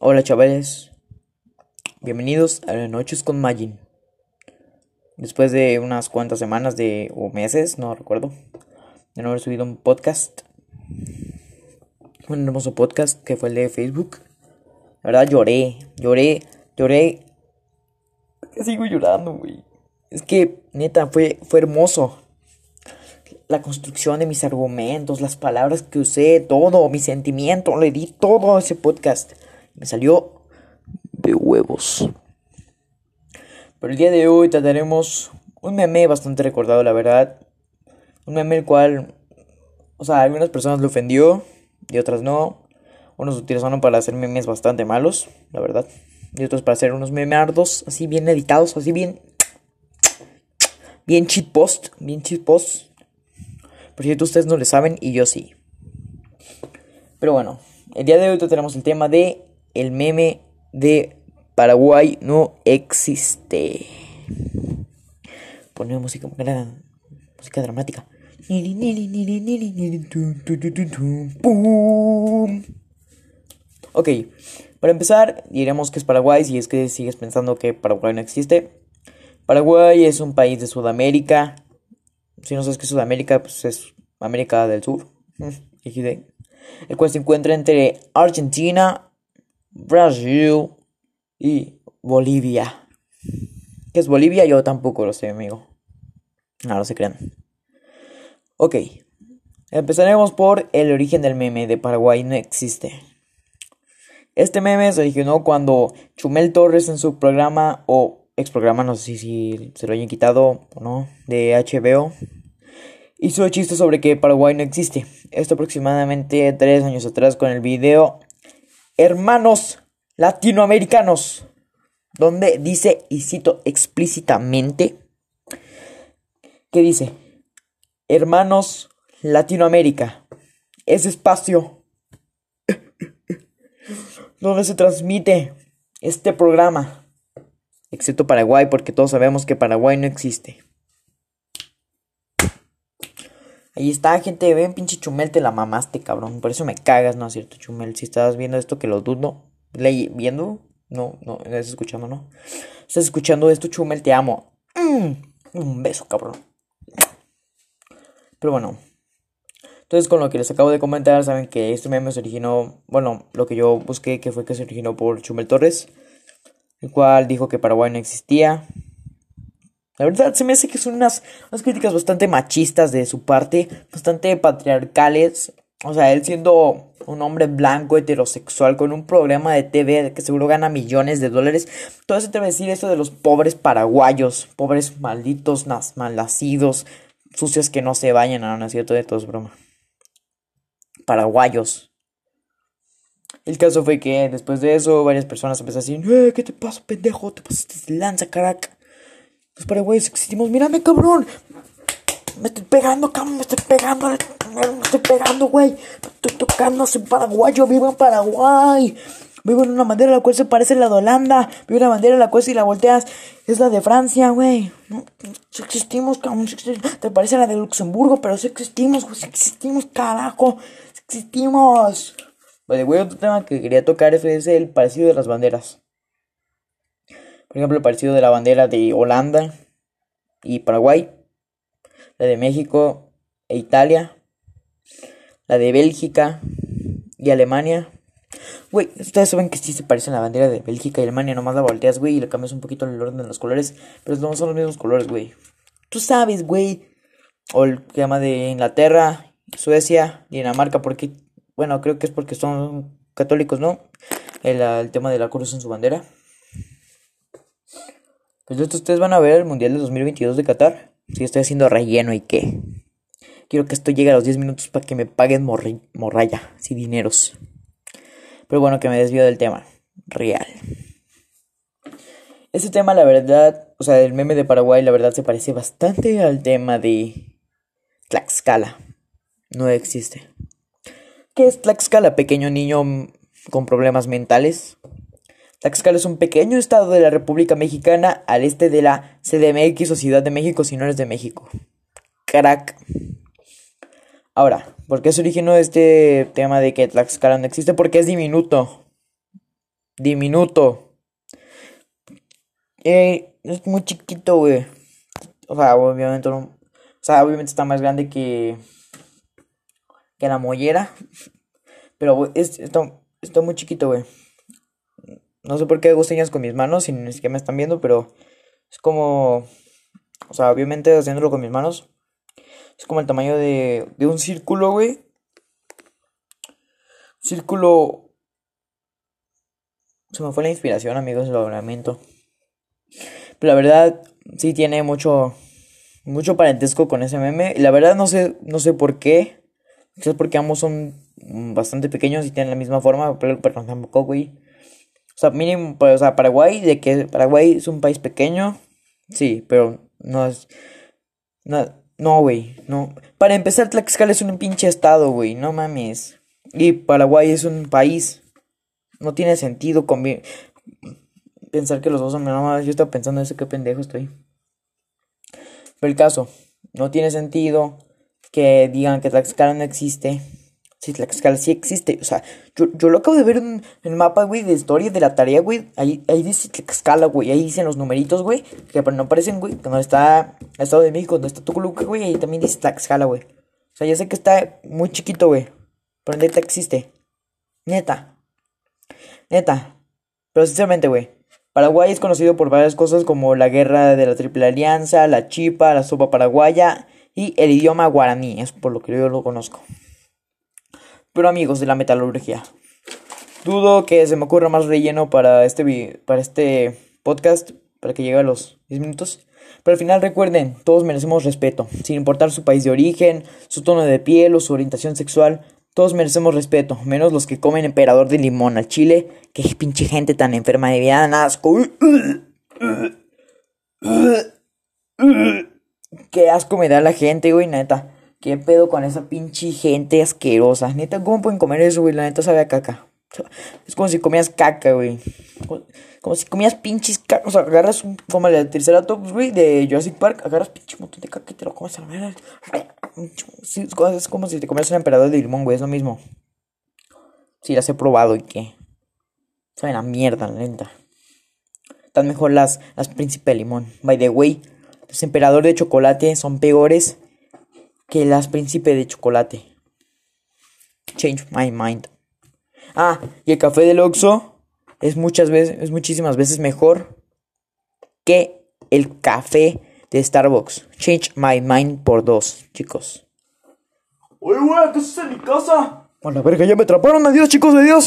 Hola chavales, bienvenidos a noches con Magin. Después de unas cuantas semanas de o meses, no recuerdo, de no haber subido un podcast, un hermoso podcast que fue el de Facebook. La verdad lloré, lloré, lloré. Sigo llorando, güey. Es que neta fue fue hermoso. La construcción de mis argumentos, las palabras que usé, todo, mi sentimiento, le di todo a ese podcast. Me salió de huevos. Pero el día de hoy trataremos un meme bastante recordado, la verdad. Un meme el cual, o sea, algunas personas lo ofendió y otras no. Unos utilizaron para hacer memes bastante malos, la verdad. Y otros para hacer unos memeardos así bien editados, así bien. Bien cheat post, bien cheat post. Por cierto, ustedes no le saben y yo sí. Pero bueno, el día de hoy tenemos el tema de el meme de Paraguay no existe. Ponemos música, música dramática. Ok, para empezar diremos que es Paraguay si es que sigues pensando que Paraguay no existe. Paraguay es un país de Sudamérica. Si no sabes qué es Sudamérica, pues es América del Sur. El cual se encuentra entre Argentina, Brasil y Bolivia. ¿Qué es Bolivia? Yo tampoco lo sé, amigo. No, no se crean. Ok. Empezaremos por el origen del meme de Paraguay no existe. Este meme se originó cuando Chumel Torres en su programa o ex programa, no sé si se lo hayan quitado o no, de HBO, hizo el chiste sobre que Paraguay no existe. Esto aproximadamente tres años atrás con el video Hermanos latinoamericanos, donde dice, y cito explícitamente, que dice, hermanos Latinoamérica, ese espacio donde se transmite este programa, excepto Paraguay, porque todos sabemos que Paraguay no existe. Ahí está, gente. Ven, pinche Chumel, te la mamaste, cabrón. Por eso me cagas, ¿no es cierto, Chumel? Si estás viendo esto, que lo dudo. ¿Le ¿Viendo? No, no, estás escuchando, ¿no? Estás escuchando esto, Chumel, te amo. Mm, un beso, cabrón. Pero bueno. Entonces, con lo que les acabo de comentar, saben que este meme se originó. Bueno, lo que yo busqué, que fue que se originó por Chumel Torres. El cual dijo que Paraguay no existía. La verdad, se me hace que son unas, unas críticas bastante machistas de su parte, bastante patriarcales. O sea, él siendo un hombre blanco, heterosexual, con un programa de TV que seguro gana millones de dólares. Todo se debe decir eso de los pobres paraguayos, pobres malditos, malnacidos, sucios que no se bañan, no, no es cierto, de todo es broma. Paraguayos. El caso fue que después de eso, varias personas empezaron a decir, eh, ¿qué te pasa, pendejo? Te pasaste lanza, caraca. Los paraguayos existimos. Mírame, cabrón. Me estoy pegando, cabrón. Me estoy pegando. Me estoy pegando, güey. Estoy tocando. Soy paraguayo. Vivo en Paraguay. Vivo en una bandera la cual se parece a la de Holanda. Vivo en una bandera la cual si la volteas es la de Francia, güey. No, si existimos, cabrón. Te parece a la de Luxemburgo, pero si existimos, güey. Si existimos, carajo. Si existimos. Vale, güey, otro tema que quería tocar es el parecido de las banderas. Por ejemplo, el parecido de la bandera de Holanda y Paraguay, la de México e Italia, la de Bélgica y Alemania. Güey, ustedes saben que sí se parecen la bandera de Bélgica y Alemania, nomás la volteas, güey, y le cambias un poquito el orden de los colores, pero no son los mismos colores, güey. Tú sabes, güey. O el que llama de Inglaterra, Suecia, Dinamarca, porque, bueno, creo que es porque son católicos, ¿no? El tema de la cruz en su bandera. Pues esto ustedes van a ver el Mundial de 2022 de Qatar. Si estoy haciendo relleno y qué. Quiero que esto llegue a los 10 minutos para que me paguen morraya, sin dineros. Pero bueno, que me desvío del tema. Real. Este tema, la verdad, o sea, el meme de Paraguay, la verdad, se parece bastante al tema de Tlaxcala. No existe. ¿Qué es Tlaxcala? Pequeño niño con problemas mentales. Tlaxcala es un pequeño estado de la República Mexicana al este de la CDMX o Ciudad de México si no eres de México. Crack. Ahora, ¿por qué se originó este tema de que Tlaxcala no existe? Porque es diminuto. Diminuto. Eh, es muy chiquito, güey. O sea, obviamente no. O sea, obviamente está más grande que. Que la mollera. Pero, güey, es, está, está muy chiquito, güey. No sé por qué hago señas con mis manos, si ni siquiera me están viendo, pero es como. O sea, obviamente haciéndolo con mis manos. Es como el tamaño de, de un círculo, güey. Círculo. Se me fue la inspiración, amigos, lo lamento. Pero la verdad, sí tiene mucho. Mucho parentesco con ese meme. Y la verdad no sé, no sé por qué. Quizás porque ambos son bastante pequeños y tienen la misma forma, pero, pero tampoco, güey. O sea, mínimo, pues, o sea, Paraguay, de que Paraguay es un país pequeño, sí, pero no es... No, güey, no. Para empezar, Tlaxcala es un pinche estado, güey, no mames. Y Paraguay es un país. No tiene sentido pensar que los dos son... No, yo estaba pensando eso, qué pendejo estoy. Pero el caso, no tiene sentido que digan que Tlaxcala no existe. Si Tlaxcala sí existe. O sea, yo, yo lo acabo de ver en el mapa, güey, de historia de la tarea, güey. Ahí, ahí dice Tlaxcala, güey. Ahí dicen los numeritos, güey. Que no aparecen, güey. Cuando está el Estado de México, donde está Tuculuca, güey. Ahí también dice Tlaxcala, güey. O sea, ya sé que está muy chiquito, güey. Pero neta existe. Neta. Neta. Pero sinceramente, güey. Paraguay es conocido por varias cosas como la guerra de la Triple Alianza, la chipa, la sopa paraguaya y el idioma guaraní. Es por lo que yo lo conozco. Pero amigos de la metalurgia, dudo que se me ocurra más relleno para este, para este podcast, para que llegue a los 10 minutos. Pero al final recuerden, todos merecemos respeto, sin importar su país de origen, su tono de piel o su orientación sexual. Todos merecemos respeto, menos los que comen emperador de limón al chile. Que pinche gente tan enferma de vida, asco. Qué asco me da la gente, güey, neta. ¿Qué pedo con esa pinche gente asquerosa? Neta, ¿cómo pueden comer eso, güey? La neta sabe a caca. Es como si comías caca, güey. Como si comías pinches caca. O sea, agarras un, como el Triceratops, güey, de Jurassic Park. Agarras pinche montón de caca y te lo comes a la verga. es como si te comieras un emperador de limón, güey. Es lo mismo. Sí, las he probado y qué. Saben a mierda, la neta. Están mejor las, las príncipe de limón. By the way, los emperadores de chocolate son peores que las príncipe de chocolate. Change my mind. Ah, y el café del Oxxo es muchas veces, es muchísimas veces mejor que el café de Starbucks. Change my mind por dos, chicos. Oye, güey, ¿qué haces en mi casa? Bueno, verga, ya me atraparon. Adiós, chicos, adiós.